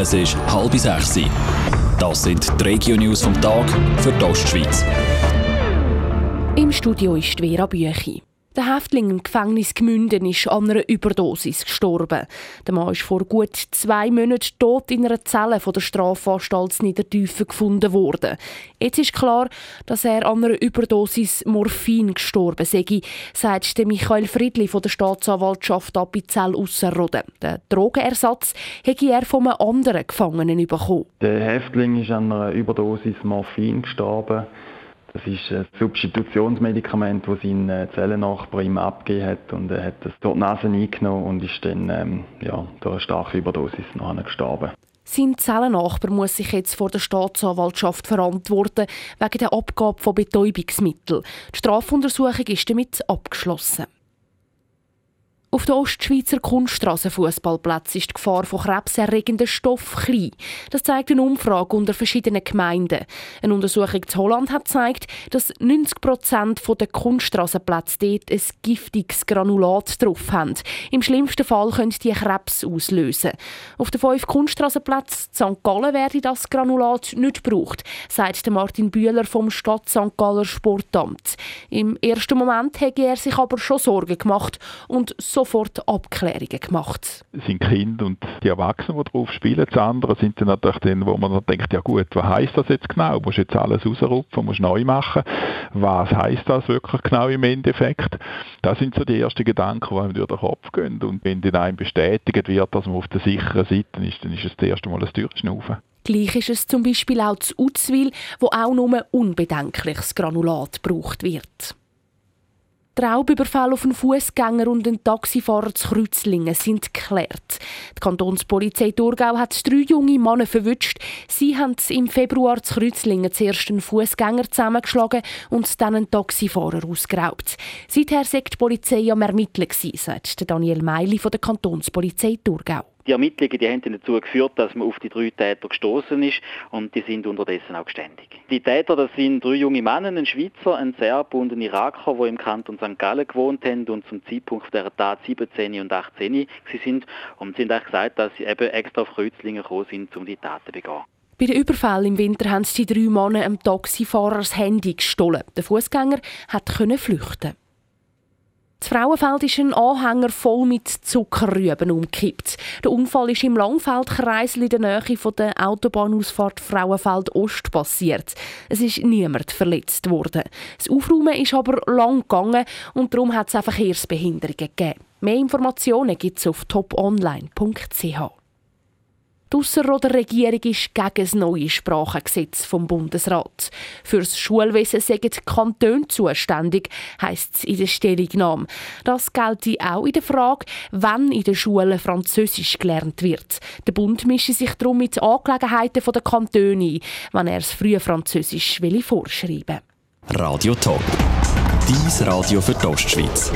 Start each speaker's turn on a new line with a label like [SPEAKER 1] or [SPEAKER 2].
[SPEAKER 1] Es ist halb sechs. Das sind die Regio-News vom Tag für die Ostschweiz.
[SPEAKER 2] Im Studio ist Vera Büchi. Der Häftling im Gefängnis Gmünden ist an einer Überdosis gestorben. Der Mann ist vor gut zwei Monaten tot in einer Zelle von der Strafanstalt Niedertiefen gefunden worden. Jetzt ist klar, dass er an einer Überdosis Morphin gestorben sei, sagt Michael Friedli von der Staatsanwaltschaft Appenzell Ausserrhoden. Den Drogenersatz hätte er von einem anderen Gefangenen bekommen.
[SPEAKER 3] Der Häftling ist an einer Überdosis Morphin gestorben. Das ist ein Substitutionsmedikament, das sein äh, Zellennachbar ihm abgegeben hat. Und er hat das dort die Nase eingenommen und ist dann ähm, ja, durch eine starke Überdosis nachher gestorben.
[SPEAKER 2] Sein Zellennachbar muss sich jetzt vor der Staatsanwaltschaft verantworten wegen der Abgabe von Betäubungsmitteln. Die Strafuntersuchung ist damit abgeschlossen. Auf den Ostschweizer Kunststraßenfußballplätzen ist die Gefahr von krebserregenden Stoffen klein. Das zeigt eine Umfrage unter verschiedenen Gemeinden. Eine Untersuchung in Holland hat gezeigt, dass 90 Prozent der Kunststraßenplätze dort ein giftiges Granulat drauf haben. Im schlimmsten Fall können die Krebs auslösen. Auf den fünf Kunststraßenplätzen St. Gallen werde das Granulat nicht gebraucht, sagt Martin Bühler vom Stadt St. Galler Sportamt. Im ersten Moment hätte er sich aber schon Sorgen gemacht und so sofort Abklärungen gemacht.
[SPEAKER 4] Es sind Kinder und die Erwachsenen, die drauf spielen. Das andere sind dann natürlich dann, wo man dann denkt, ja gut, was heisst das jetzt genau? Musst jetzt alles rausrupfen, musst neu machen. Was heisst das wirklich genau im Endeffekt? Das sind so die ersten Gedanken, die einem durch den Kopf gehen. Und wenn dann einem bestätigt wird, dass man auf der sicheren Seite ist, dann ist es das erste Mal ein Durchschnaufen.
[SPEAKER 2] Gleich ist es zum Beispiel auch zu Uzwil, wo auch nur unbedenkliches Granulat gebraucht wird. Die Raubüberfälle auf einen Fußgänger und einen Taxifahrer zu Kreuzlingen sind geklärt. Die Kantonspolizei Thurgau hat drei junge Männer verwünscht. Sie haben im Februar zu Kreuzlingen zuerst einen Fußgänger zusammengeschlagen und dann einen Taxifahrer ausgeraubt. Seither sagt die Polizei am Ermitteln, sagt Daniel Meili von der Kantonspolizei Thurgau.
[SPEAKER 5] Die Ermittlungen die haben dazu geführt, dass man auf die drei Täter gestoßen ist und die sind unterdessen auch geständig. Die Täter, das sind drei junge Männer, ein Schweizer, ein Serb und ein Iraker, die im Kanton St. Gallen gewohnt haben und zum Zeitpunkt der Tat 17 und 18 sind und sie haben auch gesagt, dass sie eben extra auf Kreuzlingen gekommen sind, um die Taten zu begehen.
[SPEAKER 2] Bei den Überfällen im Winter haben die drei Männer einem Taxifahrer das Handy gestohlen. Der Fußgänger konnte flüchten. Das Frauenfeld ist ein Anhänger voll mit Zuckerrüben umgekippt. Der Unfall ist im Langfeldkreisel in der Nähe von der Autobahnausfahrt Frauenfeld Ost passiert. Es ist niemand verletzt worden. Das Aufräumen ist aber lang gegangen und darum hat es auch Verkehrsbehinderungen gegeben. Mehr Informationen gibt es auf toponline.ch. Die Ausserrhoder Regierung ist gegen das neue Sprachengesetz vom Bundesrat. Für das Schulwesen sind die Kantone zuständig, heisst es in der Stellungnahme. Das gilt auch in der Frage, wann in den Schulen Französisch gelernt wird. Der Bund mische sich darum mit Angelegenheiten der Kantone ein, wenn er das frühe Französisch will vorschreiben
[SPEAKER 1] Radio Top. Dies Radio für die Ostschweiz.